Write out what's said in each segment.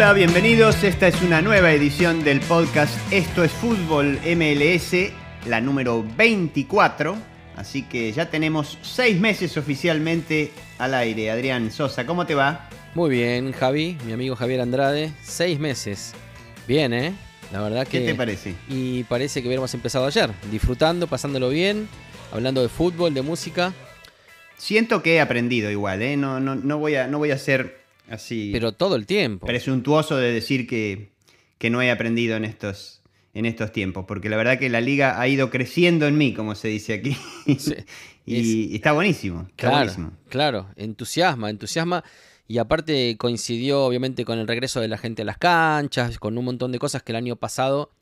Hola, bienvenidos. Esta es una nueva edición del podcast Esto es Fútbol MLS, la número 24. Así que ya tenemos seis meses oficialmente al aire. Adrián Sosa, ¿cómo te va? Muy bien, Javi, mi amigo Javier Andrade. Seis meses. Bien, ¿eh? La verdad que... ¿Qué te parece? Y parece que hubiéramos empezado ayer, disfrutando, pasándolo bien, hablando de fútbol, de música. Siento que he aprendido igual, ¿eh? No, no, no, voy, a, no voy a ser así... Pero todo el tiempo. Presuntuoso de decir que, que no he aprendido en estos, en estos tiempos, porque la verdad que la liga ha ido creciendo en mí, como se dice aquí. Sí, y, está buenísimo. Está Claro, buenísimo. claro, entusiasma, entusiasma. Y aparte coincidió obviamente con el regreso de la gente a las canchas, con un montón de cosas que el año pasado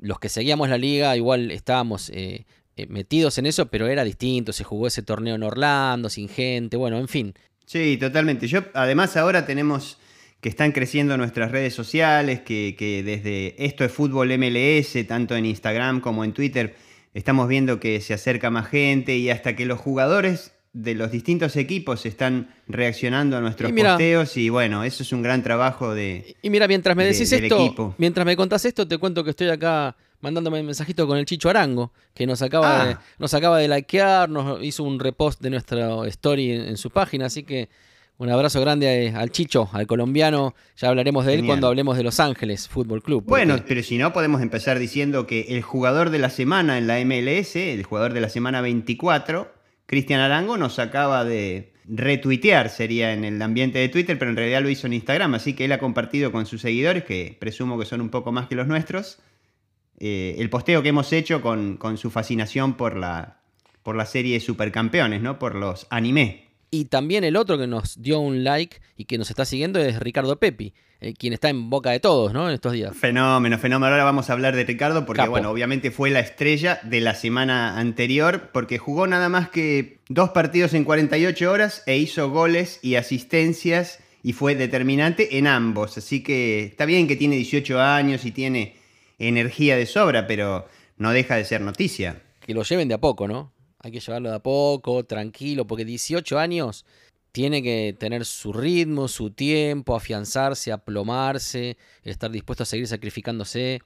los que seguíamos la liga igual estábamos eh, eh, metidos en eso, pero era distinto, se jugó ese torneo en Orlando, sin gente, bueno, en fin. Sí, totalmente. Yo, además, ahora tenemos que están creciendo nuestras redes sociales, que, que desde esto es fútbol MLS, tanto en Instagram como en Twitter, estamos viendo que se acerca más gente y hasta que los jugadores de los distintos equipos están reaccionando a nuestros Y mira- posteos y bueno, eso es un gran trabajo de... Y mira, mientras me de- decís esto, equipo. mientras me contás esto, te cuento que estoy acá mandándome un mensajito con el Chicho Arango, que nos acaba, Ah. de, nos acaba de likear, nos hizo un repost de nuestra story en, en su página, así que un abrazo grande al Chicho, al colombiano, ya hablaremos de él Genial. cuando hablemos de Los Ángeles Fútbol Club. porque- Bueno, pero si no, podemos empezar diciendo que el jugador de la semana en la MLS, el jugador de la semana 24, Cristian Arango, nos acaba de retuitear, sería en el ambiente de Twitter, pero en realidad lo hizo en Instagram, así que él ha compartido con sus seguidores, que presumo que son un poco más que los nuestros, eh, el posteo que hemos hecho con, con su fascinación por la, por la serie de Supercampeones, ¿no? Por los anime. Y también el otro que nos dio un like y que nos está siguiendo es Ricardo Pepi, eh, quien está en boca de todos, ¿no? En estos días. Fenómeno, fenómeno. Ahora vamos a hablar de Ricardo porque, Capo. bueno, obviamente fue la estrella de la semana anterior porque jugó nada más que dos partidos en 48 horas e hizo goles y asistencias y fue determinante en ambos. Así que está bien que tiene 18 años y tiene energía de sobra, pero no deja de ser noticia. que lo lleven de a poco, ¿no? Hay que llevarlo de a poco, tranquilo, porque 18 años tiene que tener su ritmo, su tiempo, afianzarse, aplomarse, estar dispuesto a seguir sacrificándose.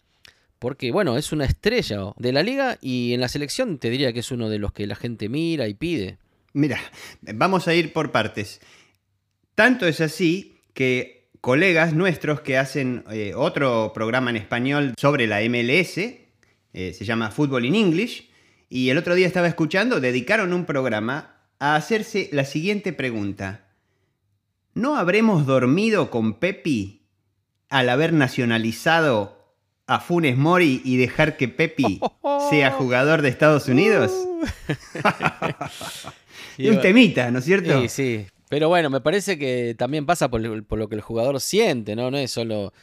Porque, bueno, es una estrella de la liga y en la selección te diría que es uno de los que la gente mira y pide. Mira, vamos a ir por partes. Tanto es así que colegas nuestros que hacen eh, otro programa en español sobre la MLS, eh, se llama Football in English, y el otro día estaba escuchando, dedicaron un programa a hacerse la siguiente pregunta. ¿No habremos dormido con Pepi al haber nacionalizado a Funes Mori y dejar que Pepi sea jugador de Estados Unidos? Y un temita, ¿no es cierto? Sí, sí. Pero bueno, me parece que también pasa por, lo que el jugador siente, ¿no? No es solo.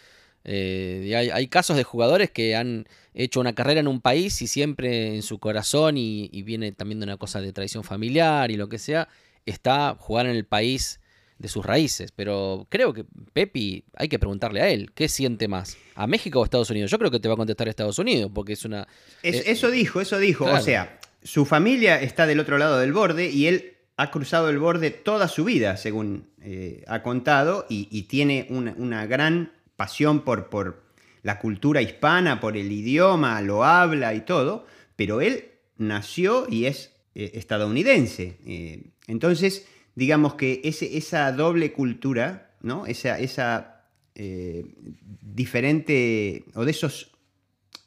eh, hay, hay casos de jugadores que han hecho una carrera en un país y siempre en su corazón, y, y viene también de una cosa de tradición familiar y lo que sea, está jugar en el país de sus raíces. Pero creo que Pepi, hay que preguntarle a él, ¿qué siente más? ¿A México o a Estados Unidos? Yo creo que te va a contestar Estados Unidos, porque es una. Es- Eh, eso dijo, eso dijo. claro. O sea, su familia está del otro lado del borde y él ha cruzado el borde toda su vida, según eh, ha contado, y, tiene una, gran pasión por, la cultura hispana, por el idioma, lo habla y todo, pero él nació y es eh, estadounidense. Eh, entonces, digamos que esa doble cultura, ¿no? Esa, diferente, o de esos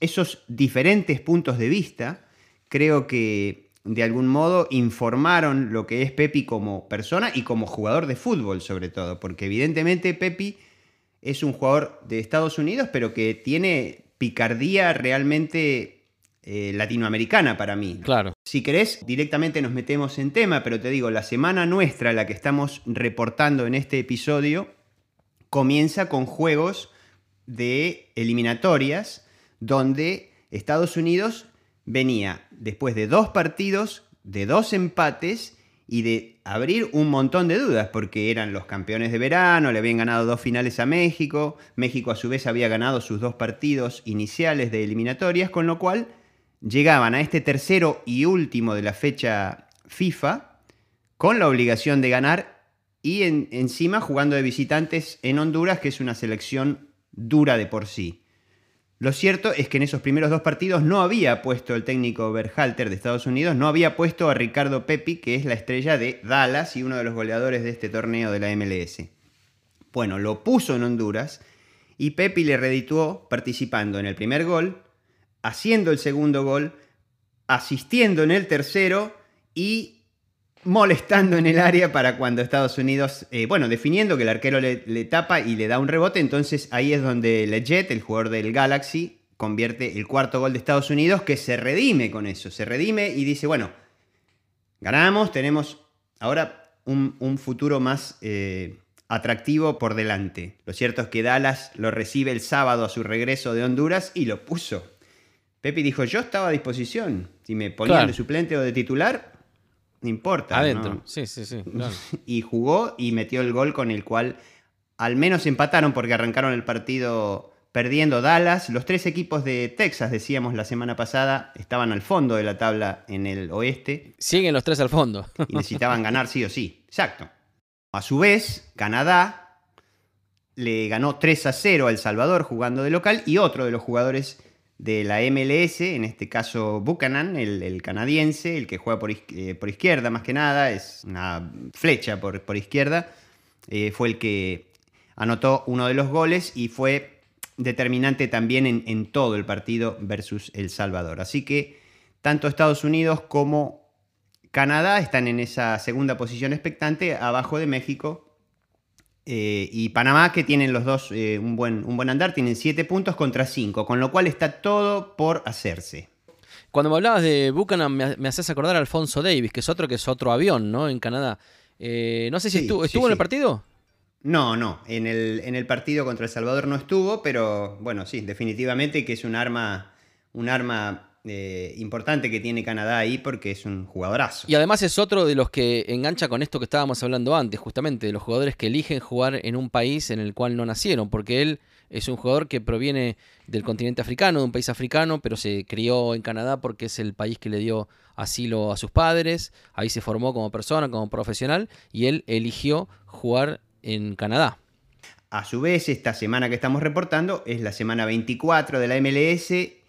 esos diferentes puntos de vista creo que de algún modo informaron lo que es Pepi como persona y como jugador de fútbol sobre todo, porque evidentemente Pepi es un jugador de Estados Unidos, pero que tiene picardía realmente eh, latinoamericana para mí. Claro. Si querés, directamente nos metemos en tema, pero te digo, la semana nuestra, la que estamos reportando en este episodio, comienza con juegos de eliminatorias donde Estados Unidos venía después de dos partidos, de dos empates y de abrir un montón de dudas, porque eran los campeones de verano, le habían ganado dos finales a México, México a su vez había ganado sus dos partidos iniciales de eliminatorias, con lo cual llegaban a este tercero y último de la fecha FIFA con la obligación de ganar y encima jugando de visitantes en Honduras, que es una selección dura de por sí. Lo cierto es que en esos primeros dos partidos no había puesto el técnico Berhalter de Estados Unidos, no había puesto a Ricardo Pepi, que es la estrella de Dallas y uno de los goleadores de este torneo de la MLS. Bueno, lo puso en Honduras y Pepi le redituó participando en el primer gol, haciendo el segundo gol, asistiendo en el tercero y molestando en el área para cuando Estados Unidos, eh, bueno, definiendo que el arquero le, tapa y le da un rebote, entonces ahí es donde Leggett, el jugador del Galaxy, convierte el cuarto gol de Estados Unidos, que se redime con eso, se redime y dice, bueno, ganamos, tenemos ahora un, futuro más eh, atractivo por delante. Lo cierto es que Dallas lo recibe el sábado a su regreso de Honduras y lo puso. Pepe dijo, yo estaba a disposición. Si me ponían de suplente o de titular, no importa. Adentro, sí, sí, sí. y jugó y metió el gol con el cual al menos empataron porque arrancaron el partido perdiendo Dallas. Los tres equipos de Texas, decíamos la semana pasada, estaban al fondo de la tabla en el oeste. Siguen los tres al fondo. y necesitaban ganar sí o sí. Exacto. A su vez, Canadá le ganó 3 a 0 a El Salvador jugando de local y otro de los jugadores de la MLS, en este caso Buchanan, el, canadiense, el que juega eh, por, izquierda más que nada, es una flecha por, izquierda, eh, fue el que anotó uno de los goles y fue determinante también en, en, todo el partido versus El Salvador. Así que tanto Estados Unidos como Canadá están en esa segunda posición expectante, abajo de México eh, y Panamá, que tienen los dos eh, un, buen, un buen andar, tienen 7 puntos contra 5, con lo cual está todo por hacerse. Cuando me hablabas de Buchanan, me, haces acordar a Alfonso Davis, que es otro que es otro avión, ¿no? En Canadá. Eh, no sé si estuvo, ¿estuvo en el partido. No, no, en el, en el partido contra El Salvador no estuvo, pero bueno, sí, definitivamente que es un arma, un arma eh, importante que tiene Canadá ahí porque es un jugadorazo. Y además es otro de los que engancha con esto que estábamos hablando antes, justamente, de los jugadores que eligen jugar en un país en el cual no nacieron, porque él es un jugador que proviene del continente africano, de un país africano, pero se crió en Canadá porque es el país que le dio asilo a sus padres, ahí se formó como persona, como profesional, y él eligió jugar en Canadá. A su vez, esta semana que estamos reportando es la semana 24 de la MLS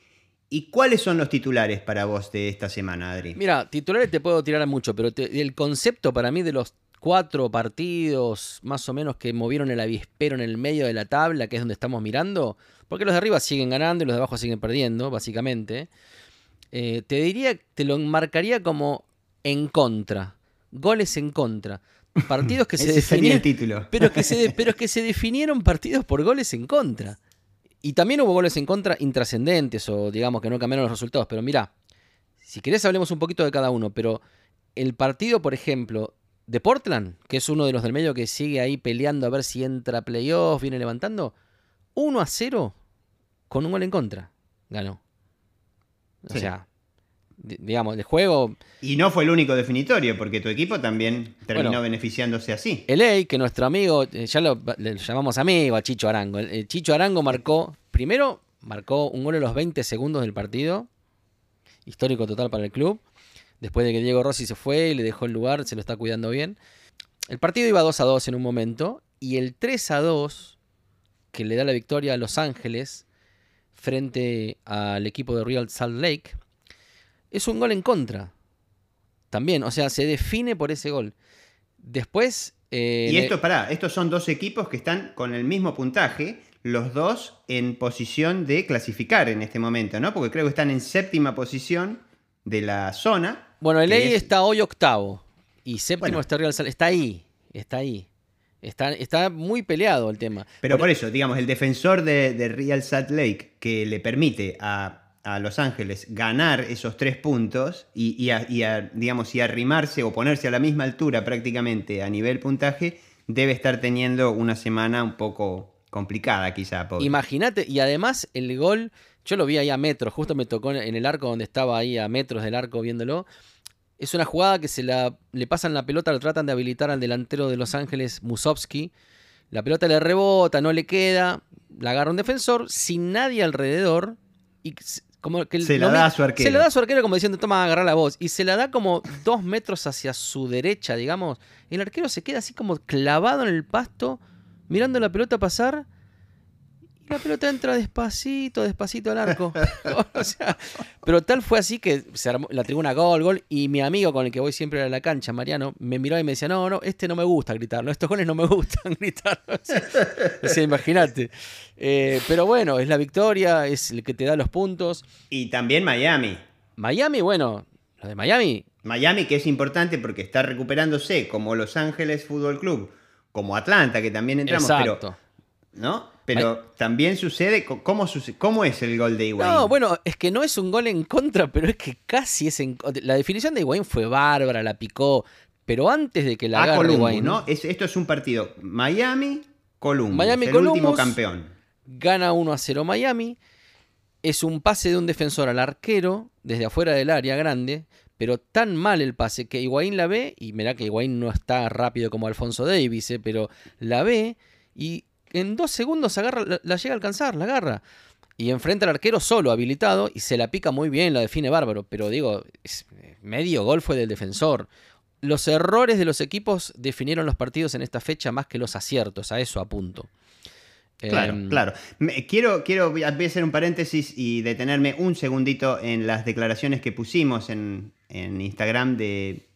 ¿Y cuáles son los titulares para vos de esta semana, Adri? Mira, titulares te puedo tirar a mucho, pero el concepto para mí de los cuatro partidos más o menos que movieron el avispero en el medio de la tabla, que es donde estamos mirando, porque los de arriba siguen ganando y los de abajo siguen perdiendo, básicamente, eh, te diría, te lo marcaría como en contra, goles en contra. Partidos que se definieron. título. Pero que, se, pero que se definieron partidos por goles en contra. Y también hubo goles en contra intrascendentes o digamos que no cambiaron los resultados. Pero mira, si querés hablemos un poquito de cada uno. Pero el partido, por ejemplo, de Portland, que es uno de los del medio que sigue ahí peleando a ver si entra a playoff, viene levantando, 1 a 0 con un gol en contra. Ganó. O sea, digamos, de juego. Y no fue el único definitorio, porque tu equipo también terminó beneficiándose así. El EI, que nuestro amigo, eh, ya lo le llamamos amigo a Chicho Arango. El, Chicho Arango marcó, primero, marcó un gol en los 20 segundos del partido. Histórico total para el club. Después de que Diego Rossi se fue y le dejó el lugar, se lo está cuidando bien. El partido iba 2 a 2 en un momento. Y el 3 a 2, que le da la victoria a Los Ángeles frente al equipo de Real Salt Lake es un gol en contra. También, o sea, se define por ese gol. Después... Eh, y esto, pará, estos son dos equipos que están con el mismo puntaje, los dos en posición de clasificar en este momento, ¿no? Porque creo que están en séptima posición de la zona. Bueno, el EI está hoy octavo y séptimo está Real Salt. Está ahí, está ahí. Está, está muy peleado el tema. Pero por, eso, digamos, el defensor de, de Real Salt Lake que le permite a a Los Ángeles ganar esos tres puntos y, digamos, y arrimarse o ponerse a la misma altura prácticamente a nivel puntaje, debe estar teniendo una semana un poco complicada quizá. Imagínate, y además el gol, yo lo vi ahí a metros, justo me tocó en el arco donde estaba ahí a metros del arco viéndolo. Es una jugada que se la, le pasan la pelota, lo tratan de habilitar al delantero de Los Ángeles, Musovsky. La pelota le rebota, no le queda, la agarra un defensor sin nadie alrededor y Como que se la da a su arquero. Se la da a su arquero como diciendo, toma, agarrar la voz. Y se la da como dos metros hacia su derecha, digamos. El arquero se queda así como clavado en el pasto, mirando la pelota pasar la pelota entra despacito, despacito al arco. pero tal fue así que se armó la tribuna gol, gol. Y mi amigo con el que voy siempre a la cancha, Mariano, me miró y me decía: No, no, este no me gusta gritarlo. Estos goles no me gustan gritarlo. O sea, imagínate. Eh, pero bueno, es la victoria, es el que te da los puntos. Y también Miami. Miami, bueno, lo de Miami. Miami, que es importante porque está recuperándose, como Los Ángeles Fútbol Club, como Atlanta, que también entramos. Exacto. ¿No? Pero también sucede, ¿cómo, ¿cómo es el gol de Higuaín? No, bueno, es que no es un gol en contra, pero es que casi es en La definición de Higuaín fue bárbara, la picó, pero antes de que la haga Higuaín, ¿no? esto es un partido Miami, Columbus, Miami, el último campeón. Gana 1 a 0 Miami, es un pase de un defensor al arquero desde afuera del área grande, pero tan mal el pase que Higuaín la ve, y mirá que Higuaín no está rápido como Alfonso Davis, eh, pero la ve y en dos segundos agarra, la, llega a alcanzar, la agarra. Y enfrenta al arquero solo, habilitado, y se la pica muy bien, la define bárbaro. Pero digo, medio gol fue del defensor. Los errores de los equipos definieron los partidos en esta fecha más que los aciertos, a eso apunto. Claro, em, claro. quiero, quiero, voy a hacer un paréntesis y detenerme un segundito en las declaraciones que pusimos en, Instagram de,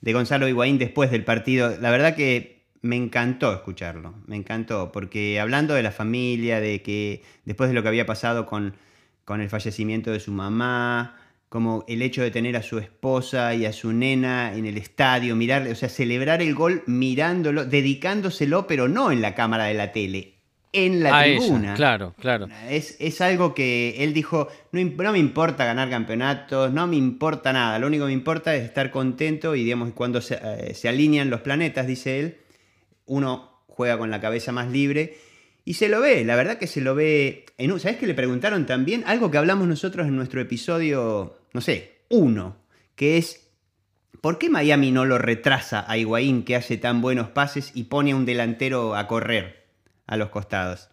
de Gonzalo Higuaín después del partido. La verdad que me encantó escucharlo, me encantó, porque hablando de la familia, de que después de lo que había pasado con, con el fallecimiento de su mamá, como el hecho de tener a su esposa y a su nena en el estadio, mirar, o sea, celebrar el gol mirándolo, dedicándoselo, pero no en la cámara de la tele, en la tribuna. claro, claro. Es, algo que él dijo, no, no, me importa ganar campeonatos, no me importa nada, lo único que me importa es estar contento y digamos cuando se, eh, se alinean los planetas, dice él, uno juega con la cabeza más libre y se lo ve, la verdad que se lo ve. En, ¿Sabes que le preguntaron también? Algo que hablamos nosotros en nuestro episodio, no sé, uno, que es, ¿por qué Miami no lo retrasa a Higuaín que hace tan buenos pases y pone a un delantero a correr a los costados?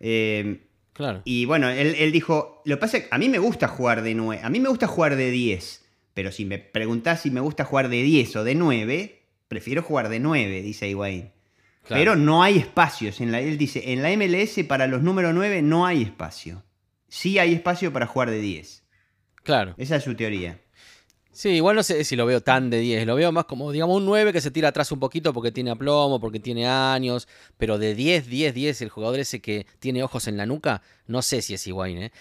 Eh, claro. Y bueno, él, dijo, lo que pasa es que a mí me gusta jugar de 9, a mí me gusta jugar de 10, pero si me preguntás si me gusta jugar de 10 o de 9, prefiero jugar de 9, dice Higuaín. Pero no hay espacios. En la, él dice, en la MLS para los número 9 no hay espacio. Sí hay espacio para jugar de 10. Claro. Esa es su teoría. Sí, igual no sé si lo veo tan de 10. Lo veo más como, digamos, un 9 que se tira atrás un poquito porque tiene aplomo, porque tiene años. Pero de 10, 10, 10, el jugador ese que tiene ojos en la nuca, no sé si es Higuaín, ¿eh?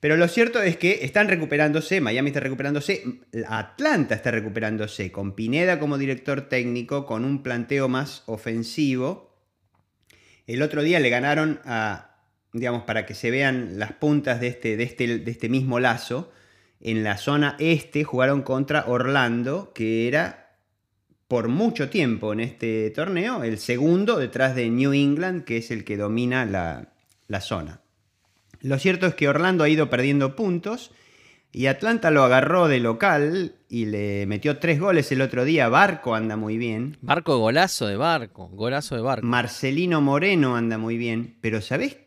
Pero lo cierto es que están recuperándose, Miami está recuperándose, Atlanta está recuperándose, con Pineda como director técnico, con un planteo más ofensivo. El otro día le ganaron a, digamos, para que se vean las puntas de este, de este, de este mismo lazo, en la zona este jugaron contra Orlando, que era por mucho tiempo en este torneo el segundo detrás de New England, que es el que domina la, la zona. Lo cierto es que Orlando ha ido perdiendo puntos y Atlanta lo agarró de local y le metió tres goles el otro día. Barco anda muy bien. Barco, golazo de Barco, golazo de Barco. Marcelino Moreno anda muy bien, pero ¿sabés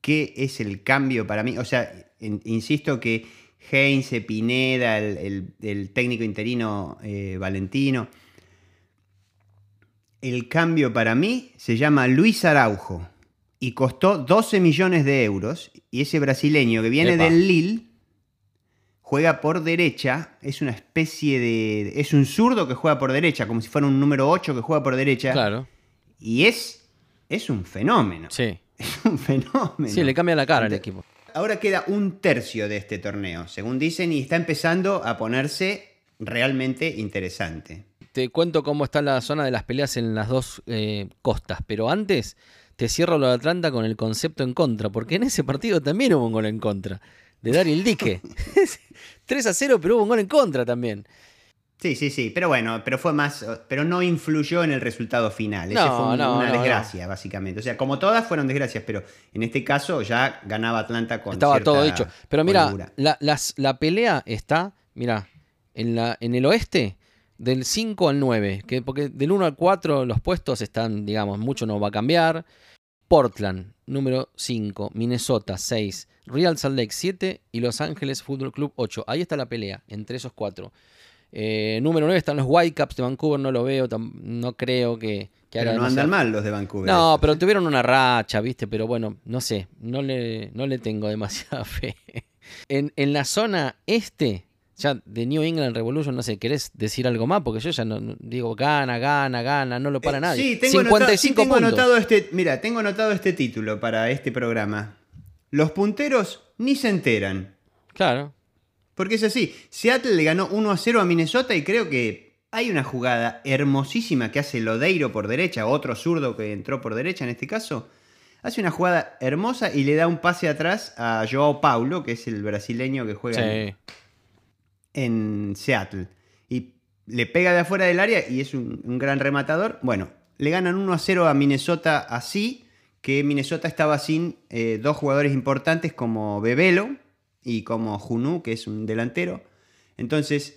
qué es el cambio para mí? O sea, insisto que Heinze, Pineda, el, técnico interino eh, Valentino. El cambio para mí se llama Luis Araujo y costó 12 millones de euros. Y ese brasileño que viene del Lille juega por derecha, es una especie de... es un zurdo que juega por derecha, como si fuera un número 8 que juega por derecha. Claro. Y es, es un fenómeno. Sí. Es un fenómeno. Sí, le cambia la cara al equipo. Ahora queda un tercio de este torneo, según dicen, y está empezando a ponerse realmente interesante. Te cuento cómo está la zona de las peleas en las dos eh, costas, pero antes te cierro lo de Atlanta con el concepto en contra, porque en ese partido también hubo un gol en contra, de Daryl Dique. 3 a 0, pero hubo un gol en contra también. Sí, sí, sí, pero bueno, pero fue más, pero no influyó en el resultado final. Ese fue una desgracia, básicamente. O sea, como todas fueron desgracias, pero en este caso ya ganaba Atlanta con Estaba todo dicho. Pero mira, la, la, pelea está, mira, en, la, en el oeste del 5 al 9, que, porque del 1 al 4 los puestos están, digamos, mucho no va a cambiar. Portland, número 5, Minnesota 6, Real Salt Lake 7 y Los Ángeles Football Club 8. Ahí está la pelea entre esos cuatro. Eh, número 9 están los Whitecaps de Vancouver, no lo veo, no creo que, que pero no andan mal los de Vancouver. No, pero tuvieron una racha, ¿viste? Pero bueno, no sé, no le, no le tengo demasiada fe. En, en la zona este, ya de New England Revolution, no sé, ¿querés decir algo más? Porque yo ya no, digo, gana, gana, gana, no lo para eh, nadie. Sí, tengo, 55 anotado, anotado este, mira, tengo anotado este título para este programa. Los punteros ni se enteran. Claro. Porque es así, Seattle le ganó 1 a 0 a Minnesota y creo que hay una jugada hermosísima que hace Lodeiro por derecha, otro zurdo que entró por derecha en este caso. Hace una jugada hermosa y le da un pase atrás a Joao Paulo, que es el brasileño que juega en, Seattle. Y le pega de afuera del área y es un, gran rematador. Bueno, le ganan 1 a 0 a Minnesota así, que Minnesota estaba sin eh, dos jugadores importantes como Bebelo y como Junu, que es un delantero. Entonces,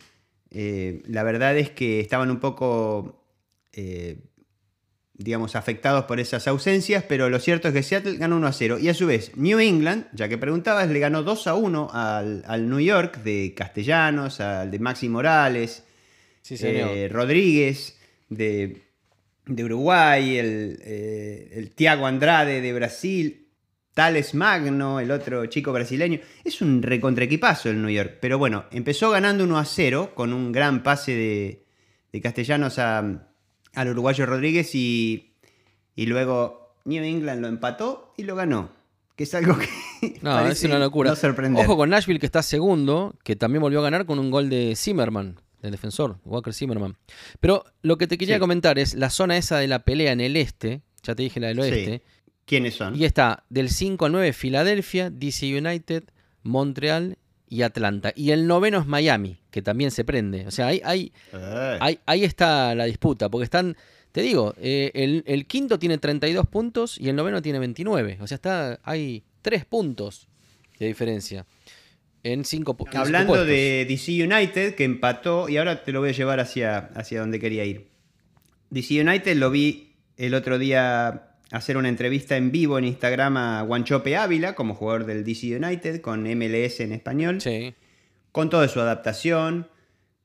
eh, la verdad es que estaban un poco, eh, digamos, afectados por esas ausencias, pero lo cierto es que Seattle ganó 1 a 0. Y a su vez, New England, ya que preguntabas, le ganó 2 a 1 al, New York de Castellanos, al de Maxi Morales, eh, Rodríguez de, Uruguay, el, el Tiago Andrade de Brasil. Tales Magno, el otro chico brasileño. Es un recontraequipazo el New York. Pero bueno, empezó ganando 1 a 0 con un gran pase de, Castellanos al uruguayo Rodríguez y, y, luego New England lo empató y lo ganó. Que es algo que. No, es una locura. Ojo con Nashville que está segundo, que también volvió a ganar con un gol de Zimmerman, del defensor, Walker Zimmerman. Pero lo que te quería comentar es la zona esa de la pelea en el este, ya te dije la del oeste. ¿Quiénes son? Y está del 5 al 9 Filadelfia, DC United, Montreal y Atlanta. Y el noveno es Miami, que también se prende. O sea, ahí, ahí, eh. ahí, está la disputa, porque están, te digo, eh, el, quinto tiene 32 puntos y el noveno tiene 29. O sea, está, hay 3 puntos de diferencia. En 5 puntos. Hablando de DC United, que empató, y ahora te lo voy a llevar hacia, hacia donde quería ir. DC United lo vi el otro día hacer una entrevista en vivo en Instagram a Guanchope Ávila, como jugador del DC United, con MLS en español. Sí. Con toda su adaptación,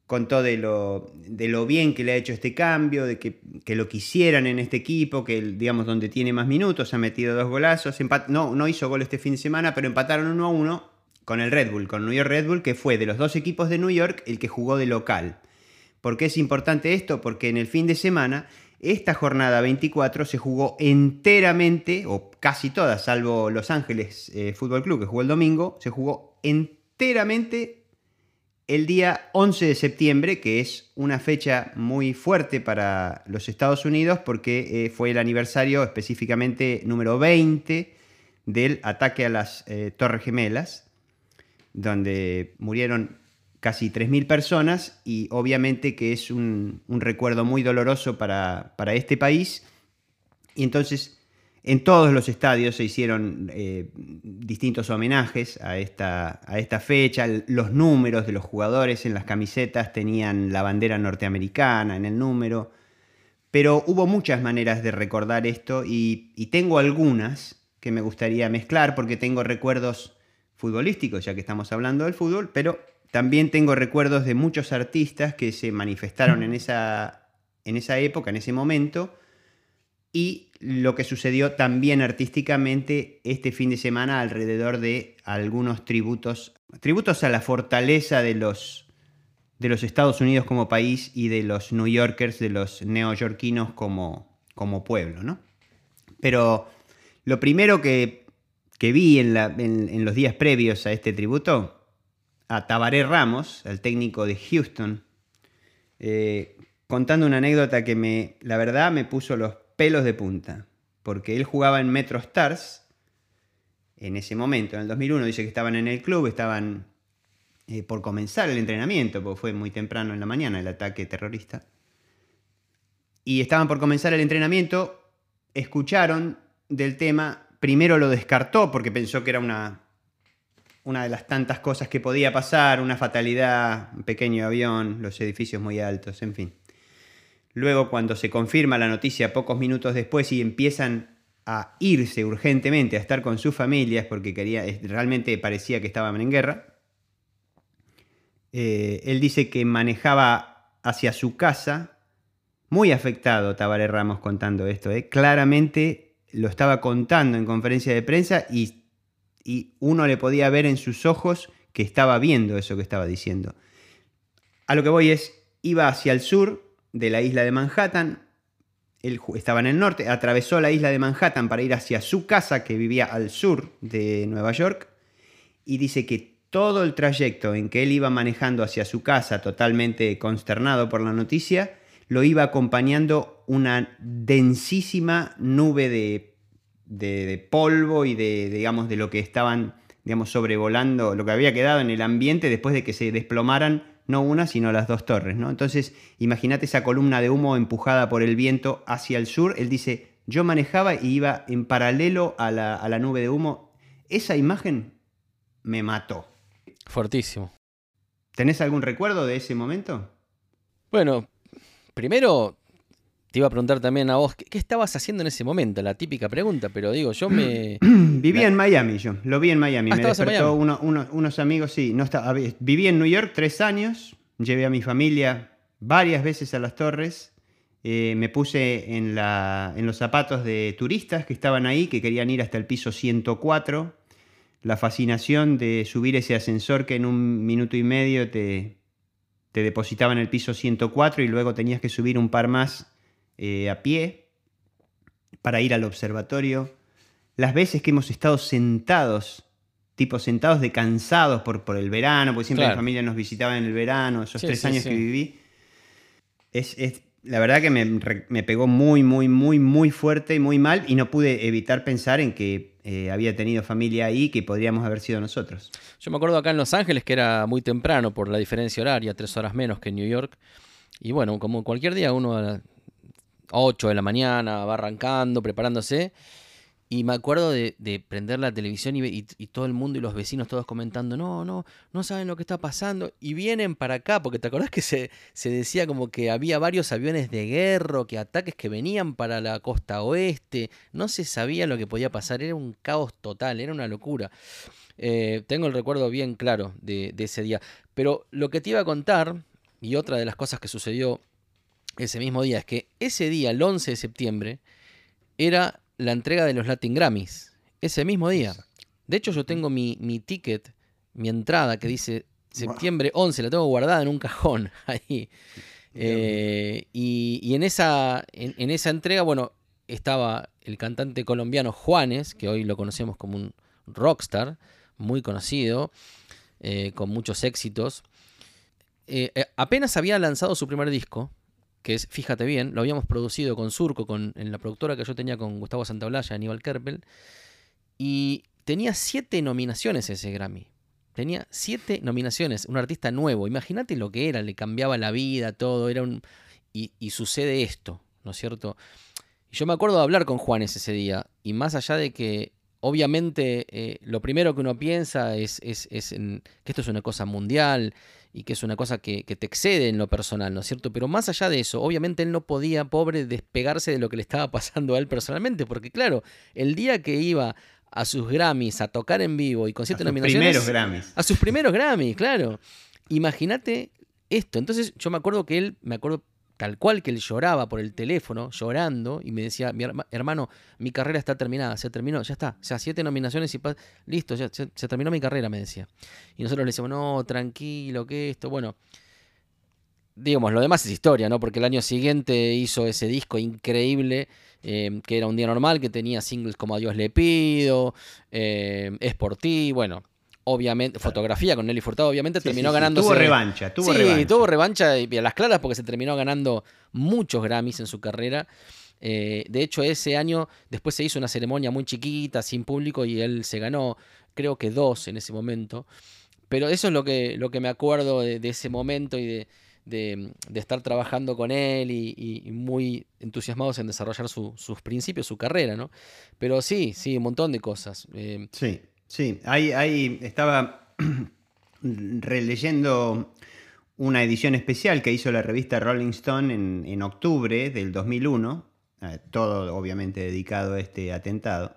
con todo de lo, de lo bien que le ha hecho este cambio, de que, lo quisieran en este equipo, que digamos donde tiene más minutos, ha metido dos golazos. no, no hizo gol este fin de semana, pero empataron uno a uno con el Red Bull, con New York Red Bull, que fue de los dos equipos de New York el que jugó de local. ¿Por qué es importante esto? Porque en el fin de semana esta jornada 24 se jugó enteramente, o casi toda, salvo Los Ángeles eh, Fútbol Club, que jugó el domingo, se jugó enteramente el día 11 de septiembre, que es una fecha muy fuerte para los Estados Unidos porque eh, fue el aniversario específicamente número 20 del ataque a las eh, Torres Gemelas, donde murieron casi 3.000 personas y obviamente que es un, recuerdo muy doloroso para, este país. Y entonces en todos los estadios se hicieron eh, distintos homenajes a esta, a esta fecha. Los números de los jugadores en las camisetas tenían la bandera norteamericana en el número. Pero hubo muchas maneras de recordar esto y tengo algunas que me gustaría mezclar porque tengo recuerdos futbolísticos, ya que estamos hablando del fútbol, pero también tengo recuerdos de muchos artistas que se manifestaron en esa, en esa época, en ese momento, y lo que sucedió también artísticamente este fin de semana alrededor de algunos tributos, tributos a la fortaleza de los, de los Estados Unidos como país y de los New Yorkers, de los neoyorquinos como, como pueblo, ¿no? Pero lo primero que, vi en, en los días previos a este tributo a Tabaré Ramos, el técnico de Houston, eh, contando una anécdota que me, la verdad me puso los pelos de punta, porque él jugaba en Metro Stars en ese momento, en el 2001, dice que estaban en el club, estaban eh, por comenzar el entrenamiento, porque fue muy temprano en la mañana el ataque terrorista, y estaban por comenzar el entrenamiento, escucharon del tema, primero lo descartó porque pensó que era una una de las tantas cosas que podía pasar, una fatalidad, un pequeño avión, los edificios muy altos, en fin. Luego, cuando se confirma la noticia pocos minutos después y empiezan a irse urgentemente a estar con sus familias porque quería, realmente parecía que estaban en guerra. Eh, él dice que manejaba hacia su casa, muy afectado Tabaré Ramos contando esto, ¿eh? claramente lo estaba contando en conferencia de prensa y, y uno le podía ver en sus ojos que estaba viendo eso que estaba diciendo. A lo que voy es, iba hacia el sur de la isla de Manhattan, él estaba en el norte, atravesó la isla de Manhattan para ir hacia su casa que vivía al sur de Nueva York y dice que todo el trayecto en que él iba manejando hacia su casa, totalmente consternado por la noticia, lo iba acompañando una densísima nube de, de, polvo y de, digamos, de lo que estaban digamos, sobrevolando, lo que había quedado en el ambiente después de que se desplomaran no una, sino las dos torres. ¿no? Entonces, imagínate esa columna de humo empujada por el viento hacia el sur. Él dice, yo manejaba y iba en paralelo a la, a la nube de humo. Esa imagen me mató. Fortísimo. ¿Tenés algún recuerdo de ese momento? Bueno, primero te iba a preguntar también a vos, ¿qué, estabas haciendo en ese momento? La típica pregunta, pero digo, yo me... Vivía en Miami yo, lo vi en Miami. Ah, me despertó unos amigos, sí. No estaba, viví en New York tres años, llevé a mi familia varias veces a las torres, eh, me puse en, la, en los zapatos de turistas que estaban ahí, que querían ir hasta el piso 104. La fascinación de subir ese ascensor que en un minuto y medio te, te depositaba en el piso 104 y luego tenías que subir un par más eh, a pie para ir al observatorio, las veces que hemos estado sentados, tipo sentados de cansados por, por el verano, porque siempre mi familia nos visitaba en el verano, esos tres años que viví, es, la verdad que me, pegó muy, muy, muy, muy fuerte y muy mal y no pude evitar pensar en que eh, había tenido familia ahí que podríamos haber sido nosotros. Yo me acuerdo acá en Los Ángeles que era muy temprano por la diferencia horaria, tres horas menos que en New York. Y bueno, como cualquier día uno 8 de la mañana, va arrancando, preparándose. Y me acuerdo de, prender la televisión y, todo el mundo y los vecinos todos comentando, no, no, no saben lo que está pasando. Y vienen para acá, porque te acordás que se, decía como que había varios aviones de guerra, que ataques que venían para la costa oeste. No se sabía lo que podía pasar, era un caos total, era una locura. Eh, tengo el recuerdo bien claro de, de ese día. Pero lo que te iba a contar, y otra de las cosas que sucedió ese mismo día es que ese día, el 11 de septiembre, era la entrega de los Latin Grammys. Ese mismo día. De hecho, yo tengo mi, ticket, mi entrada que dice septiembre 11, la tengo guardada en un cajón ahí. Eh, y, en, esa, en, esa entrega, bueno, estaba el cantante colombiano Juanes, que hoy lo conocemos como un rockstar, muy conocido, eh, con muchos éxitos. Eh, apenas había lanzado su primer disco, que es, fíjate bien, lo habíamos producido con Surco, con, en la productora que yo tenía con Gustavo Santaolalla, Aníbal Kerpel, y tenía siete nominaciones ese Grammy. Tenía siete nominaciones, un artista nuevo. Imagínate lo que era, le cambiaba la vida, todo, era un... Y, sucede esto, ¿no es cierto? Y yo me acuerdo de hablar con Juanes ese día, y más allá de que obviamente eh, lo primero que uno piensa es, es, es en, que esto es una cosa mundial y que es una cosa que, te excede en lo personal, ¿no es cierto? Pero más allá de eso, obviamente él no podía, pobre, despegarse de lo que le estaba pasando a él personalmente, porque claro, el día que iba a sus Grammys a tocar en vivo y con siete a nominaciones... Sus primeros Grammys. A sus primeros Grammys, claro. Imagínate esto. Entonces yo me acuerdo que él, me acuerdo tal cual que él lloraba por el teléfono, llorando, y me decía, mi hermano, mi carrera está terminada, se terminó, ya está, o sea, siete nominaciones y listo, ya se, terminó mi carrera, me decía. Y nosotros le decíamos, no, tranquilo, que esto, bueno, digamos, lo demás es historia, ¿no? Porque el año siguiente hizo ese disco increíble, eh, que era un día normal, que tenía singles como A Dios le pido, eh, Es por ti, bueno, obviamente, fotografía con Nelly Furtado, obviamente terminó ganando. Tuvo revancha, tuvo sí, tuvo revancha y a las claras porque se terminó ganando muchos Grammys en su carrera. Eh, de hecho, ese año después se hizo una ceremonia muy chiquita, sin público, y él se ganó, creo que dos en ese momento. Pero eso es lo que, lo que me acuerdo de, ese momento y de, estar trabajando con él y, muy entusiasmados en desarrollar sus principios, su carrera, ¿no? Pero sí, sí, un montón de cosas. Eh, sí. Sí, ahí, estaba releyendo una edición especial que hizo la revista Rolling Stone en, octubre del 2001, eh, todo obviamente dedicado a este atentado.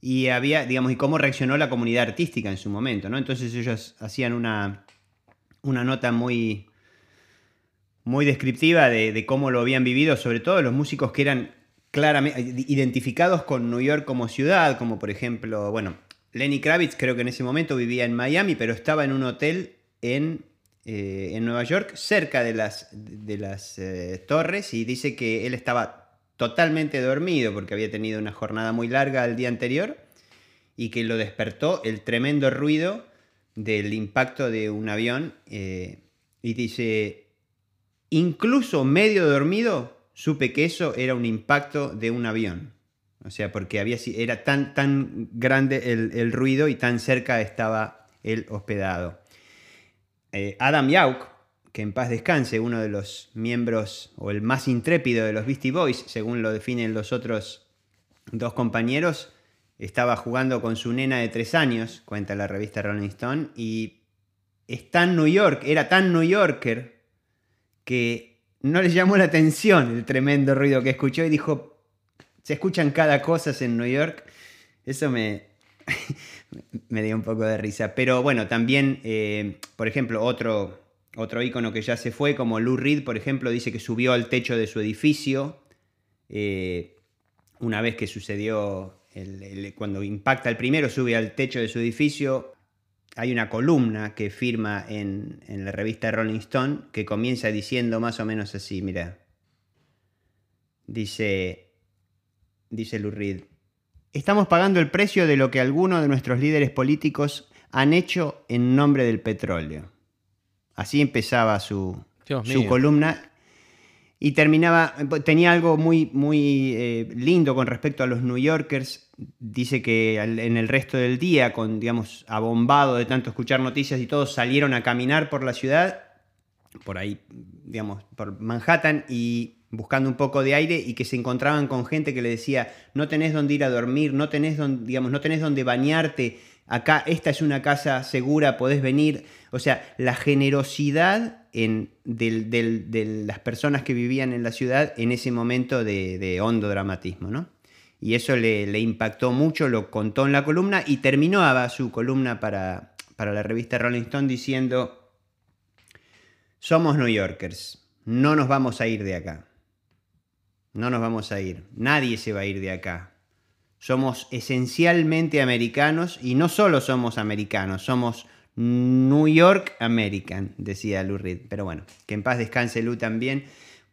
Y había, digamos, y cómo reaccionó la comunidad artística en su momento, ¿no? Entonces ellos hacían una, una nota muy, muy descriptiva de, cómo lo habían vivido, sobre todo los músicos que eran claramente identificados con New York como ciudad, como por ejemplo, bueno, Lenny Kravitz creo que en ese momento vivía en Miami, pero estaba en un hotel en, eh, en Nueva York, cerca de las, de las eh, torres, y dice que él estaba totalmente dormido porque había tenido una jornada muy larga el día anterior y que lo despertó el tremendo ruido del impacto de un avión. Eh, y dice, incluso medio dormido, supe que eso era un impacto de un avión. O sea, porque había, era tan, tan grande el, ruido y tan cerca estaba el hospedado. Eh, Adam Yauk, que en paz descanse, uno de los miembros o el más intrépido de los Beastie Boys, según lo definen los otros dos compañeros, estaba jugando con su nena de tres años, cuenta la revista Rolling Stone, y es tan New York, era tan New Yorker que no le llamó la atención el tremendo ruido que escuchó y dijo, se escuchan cada cosa en New York. Eso me, me dio un poco de risa. Pero bueno, también, eh, por ejemplo, otro, otro ícono que ya se fue, como Lou Reed, por ejemplo, dice que subió al techo de su edificio eh, una vez que sucedió, cuando impacta el primero, sube al techo de su edificio. Hay una columna que firma en, en la revista Rolling Stone que comienza diciendo más o menos así, mira. Dice, dice Lou Reed, estamos pagando el precio de lo que algunos de nuestros líderes políticos han hecho en nombre del petróleo. Así empezaba su, columna. Y terminaba, tenía algo muy, muy eh, lindo con respecto a los New Yorkers. Dice que en el resto del día, con, digamos, abombado de tanto escuchar noticias y todos salieron a caminar por la ciudad, por ahí, digamos, por Manhattan y buscando un poco de aire y que se encontraban con gente que le decía, no tenés dónde ir a dormir, no tenés dónde, digamos, no tenés dónde bañarte, acá esta es una casa segura, podés venir. O sea, la generosidad de las personas que vivían en la ciudad en ese momento de, hondo dramatismo, ¿no? Y eso le, impactó mucho, lo contó en la columna y terminaba su columna para, para la revista Rolling Stone diciendo, somos New Yorkers, no nos vamos a ir de acá. No nos vamos a ir. Nadie se va a ir de acá. Somos esencialmente americanos y no solo somos americanos, somos New York American, decía Lou Reed. Pero bueno, que en paz descanse Lou también.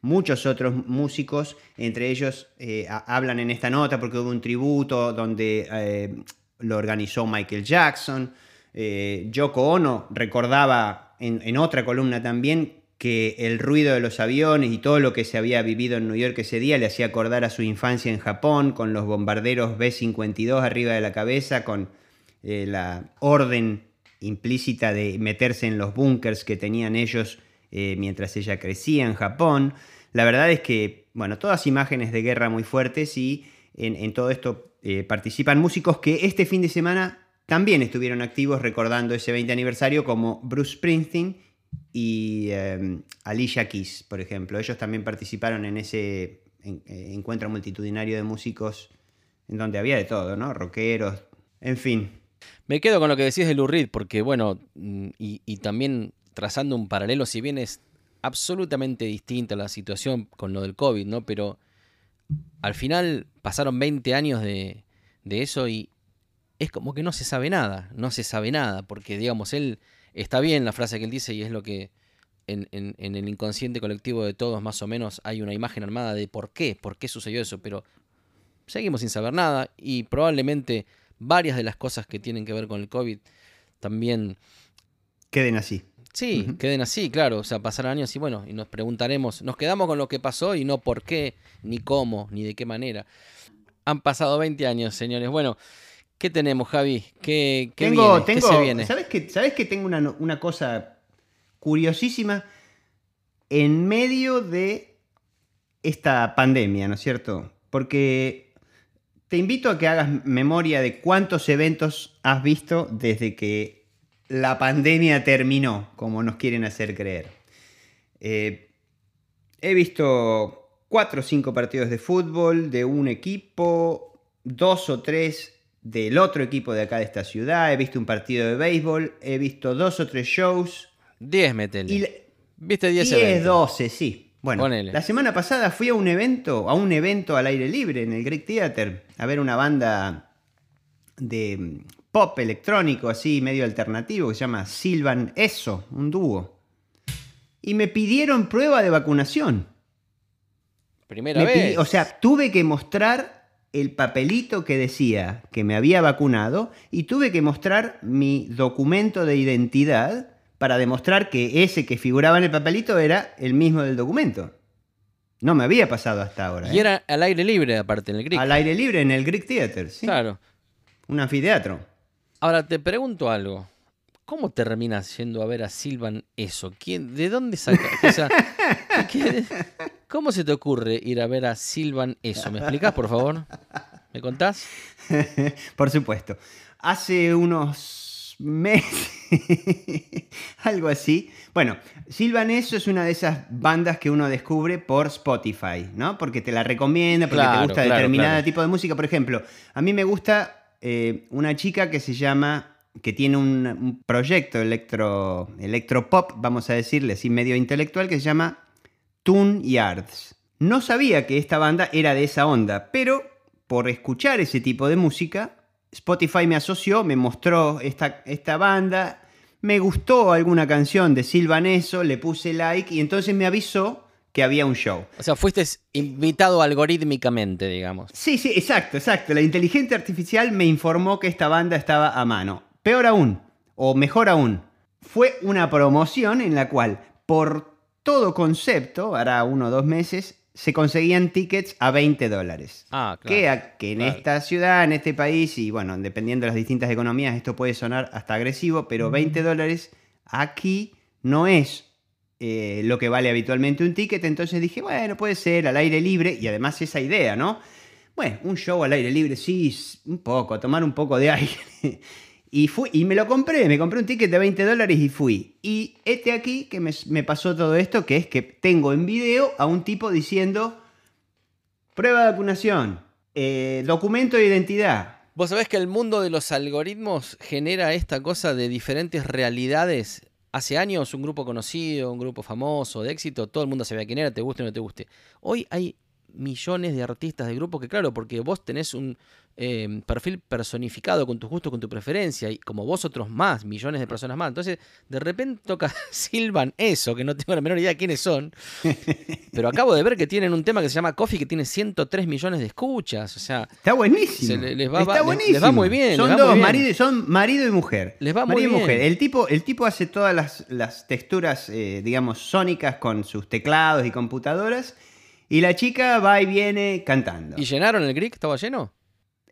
Muchos otros músicos, entre ellos, eh, hablan en esta nota porque hubo un tributo donde eh, lo organizó Michael Jackson. Eh, Yoko Ono recordaba en, en, otra columna también que el ruido de los aviones y todo lo que se había vivido en New York ese día le hacía acordar a su infancia en Japón, con los bombarderos B-52 arriba de la cabeza, con eh, la orden implícita de meterse en los búnkers que tenían ellos eh, mientras ella crecía en Japón. La verdad es que, bueno, todas imágenes de guerra muy fuertes y en, todo esto eh, participan músicos que este fin de semana también estuvieron activos recordando ese 20 aniversario como Bruce Springsteen y em, Alicia Keys, por ejemplo. Ellos también participaron en ese eh, encuentro multitudinario de músicos en donde había de todo, ¿no? Rockeros, en fin. Me quedo con lo que decís de Lou Reed, porque bueno, mm, y, también trazando un paralelo, si bien es absolutamente distinta la situación con lo del COVID, ¿no? Pero al final pasaron 20 años de, de eso y es como que no se sabe nada, no se sabe nada, porque digamos, él Está bien la frase que él dice y es lo que en, el inconsciente colectivo de todos más o menos hay una imagen armada de por qué, por qué sucedió eso, pero seguimos sin saber nada y probablemente varias de las cosas que tienen que ver con el COVID también... Queden así. Sí, queden así, claro. O sea, pasarán años y bueno, y nos preguntaremos, nos quedamos con lo que pasó y no por qué, ni cómo, ni de qué manera. Han pasado 20 años, señores. Bueno, ¿Qué tenemos, Javi? ¿Qué, tengo, viene? se viene? ¿Sabes que, ¿sabes que tengo una, cosa curiosísima? En medio de esta pandemia, ¿no es cierto? Porque te invito a que hagas memoria de cuántos eventos has visto desde que la pandemia terminó, como nos quieren hacer creer. Eh, he visto cuatro o cinco partidos de fútbol de un equipo, dos o tres del otro equipo de acá de esta ciudad, he visto un partido de béisbol, he visto dos o tres shows. 10 metele. Y ¿Viste 10 10, 12, sí. Bueno, Ponele. la semana pasada fui a un evento, a un evento al aire libre en el Greek Theater, a ver una banda de mm, pop electrónico así medio alternativo que se llama Silvan Eso, un dúo. Y me pidieron prueba de vacunación. Primera Me vez. pidi- o sea, tuve que mostrar el papelito que decía que me había vacunado y tuve que mostrar mi documento de identidad para demostrar que ese que figuraba en el papelito era el mismo del documento. No me había pasado hasta ahora. y ¿eh? era al aire libre, aparte, en el Greek. Al aire libre en el Greek Theater, ¿sí? Claro. Un anfiteatro. Ahora te pregunto algo. ¿Cómo terminas yendo a ver a Silvan eso? ¿Quién, ¿De dónde saca? o sea, ¿qué- ¿Cómo se te ocurre ir a ver a Silvan eso? ¿Me explicas, por favor? ¿Me contás? Por supuesto. Hace unos meses, algo así. Bueno, Silvan Eso es una de esas bandas que uno descubre por Spotify, ¿no? Porque te la recomienda, porque Claro, te gusta claro, claro. tipo de música. Por ejemplo, a mí me gusta eh, una chica que se llama, que tiene un, un proyecto electro, electropop, vamos a decirle así, medio intelectual, que se llama Toon Yards. No sabía que esta banda era de esa onda, pero por escuchar ese tipo de música, Spotify me asoció, me mostró esta, esta banda, me gustó alguna canción de Silvan Eso, le puse like y entonces me avisó que había un show. O sea, fuiste invitado algorítmicamente, digamos. Sí, sí, exacto, exacto. La inteligencia artificial me informó que esta banda estaba a mano. Peor aún, o mejor aún, fue una promoción en la cual, por todo concepto, hará uno o dos meses, se conseguían tickets a 20 dólares. Ah, claro. Que, a- que en claro. esta ciudad, en este país, y bueno, dependiendo de las distintas economías, esto puede sonar hasta agresivo, pero 20 dólares aquí no es eh, lo que vale habitualmente un ticket. Entonces dije, bueno, puede ser al aire libre, y además esa idea, ¿no? Bueno, un show al aire libre, sí, un poco, tomar un poco de aire. Y fui, y me lo compré, me compré un ticket de 20 dólares y fui. Y este aquí que me, pasó todo esto, que es que tengo en video a un tipo diciendo, prueba de vacunación, eh, documento de identidad. Vos sabés que el mundo de los algoritmos genera esta cosa de diferentes realidades. Hace años un grupo conocido, un grupo famoso, de éxito, todo el mundo sabía quién era, te guste o no te guste. Hoy hay millones de artistas de grupos que, claro, porque vos tenés un eh, perfil personificado con tus gustos, con tu preferencia, y como vos otros más, millones de personas más. Entonces, de repente toca Silvan eso, que no tengo la menor idea de quiénes son. Pero acabo de ver que tienen un tema que se llama Coffee, que tiene 103 millones de escuchas. O sea, Está buenísimo. Se les va- Está les- buenísimo. les va muy bien, Son dos, muy bien. marido, son marido y mujer. Les va muy marido y bien. mujer. El tipo, el tipo hace todas las, las texturas, eh, digamos, sónicas con sus teclados y computadoras. Y la chica va y viene cantando. ¿y llenaron el Greek? ¿Estaba lleno?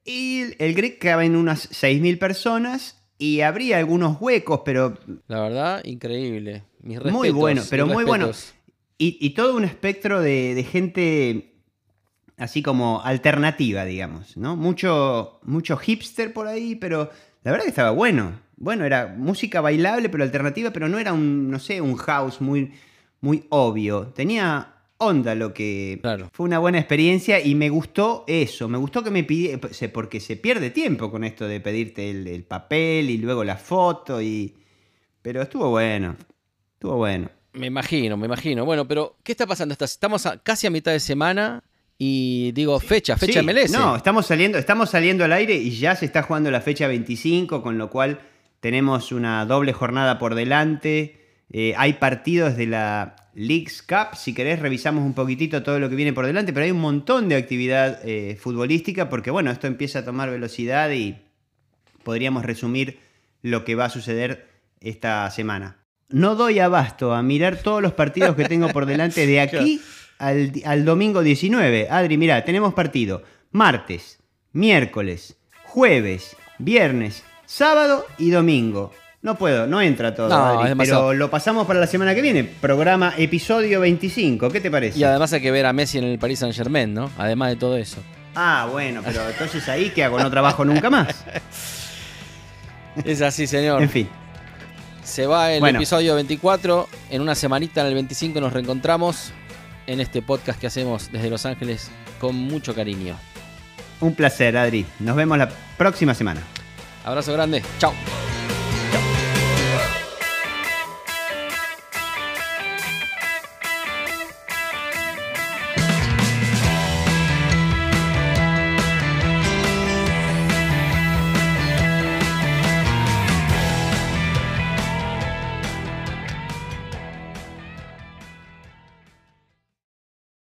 Y el, Greek cabe en unas 6.000 personas y habría algunos huecos, pero... La verdad, increíble. Mis Muy bueno, pero muy bueno. Y, y todo un espectro de, de gente así como alternativa, digamos, ¿no? Mucho, mucho hipster por ahí, pero la verdad que estaba bueno. Bueno, era música bailable, pero alternativa, pero no era un, no sé, un house muy, muy obvio. Tenía onda lo que Claro. fue una buena experiencia y me gustó eso, me gustó que me pidiera, porque se pierde tiempo con esto de pedirte el, el papel y luego la foto y... Pero estuvo bueno, estuvo bueno. Me imagino, me imagino. Bueno, pero ¿qué está pasando? Estamos a- casi a mitad de semana y digo, fecha, fecha Sí, MLS. No, estamos saliendo, estamos saliendo al aire y ya se está jugando la fecha 25, con lo cual tenemos una doble jornada por delante. Eh, hay partidos de la Leagues Cup. Si querés, revisamos un poquitito todo lo que viene por delante, pero hay un montón de actividad eh, futbolística porque, bueno, esto empieza a tomar velocidad y podríamos resumir lo que va a suceder esta semana. No doy abasto a mirar todos los partidos que tengo por delante de aquí al, al domingo 19. Adri, mira, tenemos partido martes, miércoles, jueves, viernes, sábado y domingo. No puedo, no entra todo, No, Adri, pero lo pasamos para la semana que viene. Programa episodio 25. ¿Qué te parece? Y además hay que ver a Messi en el Paris Saint Germain, ¿no? Además de todo eso. Ah, bueno, pero entonces ahí, ¿qué hago? No trabajo nunca más. Es así, señor. En fin. Se va el Bueno. episodio 24. En una semanita, en el 25, nos reencontramos. en este podcast que hacemos desde Los Ángeles con mucho cariño. Un placer, Adri. Nos vemos la próxima semana. Abrazo grande. Chao.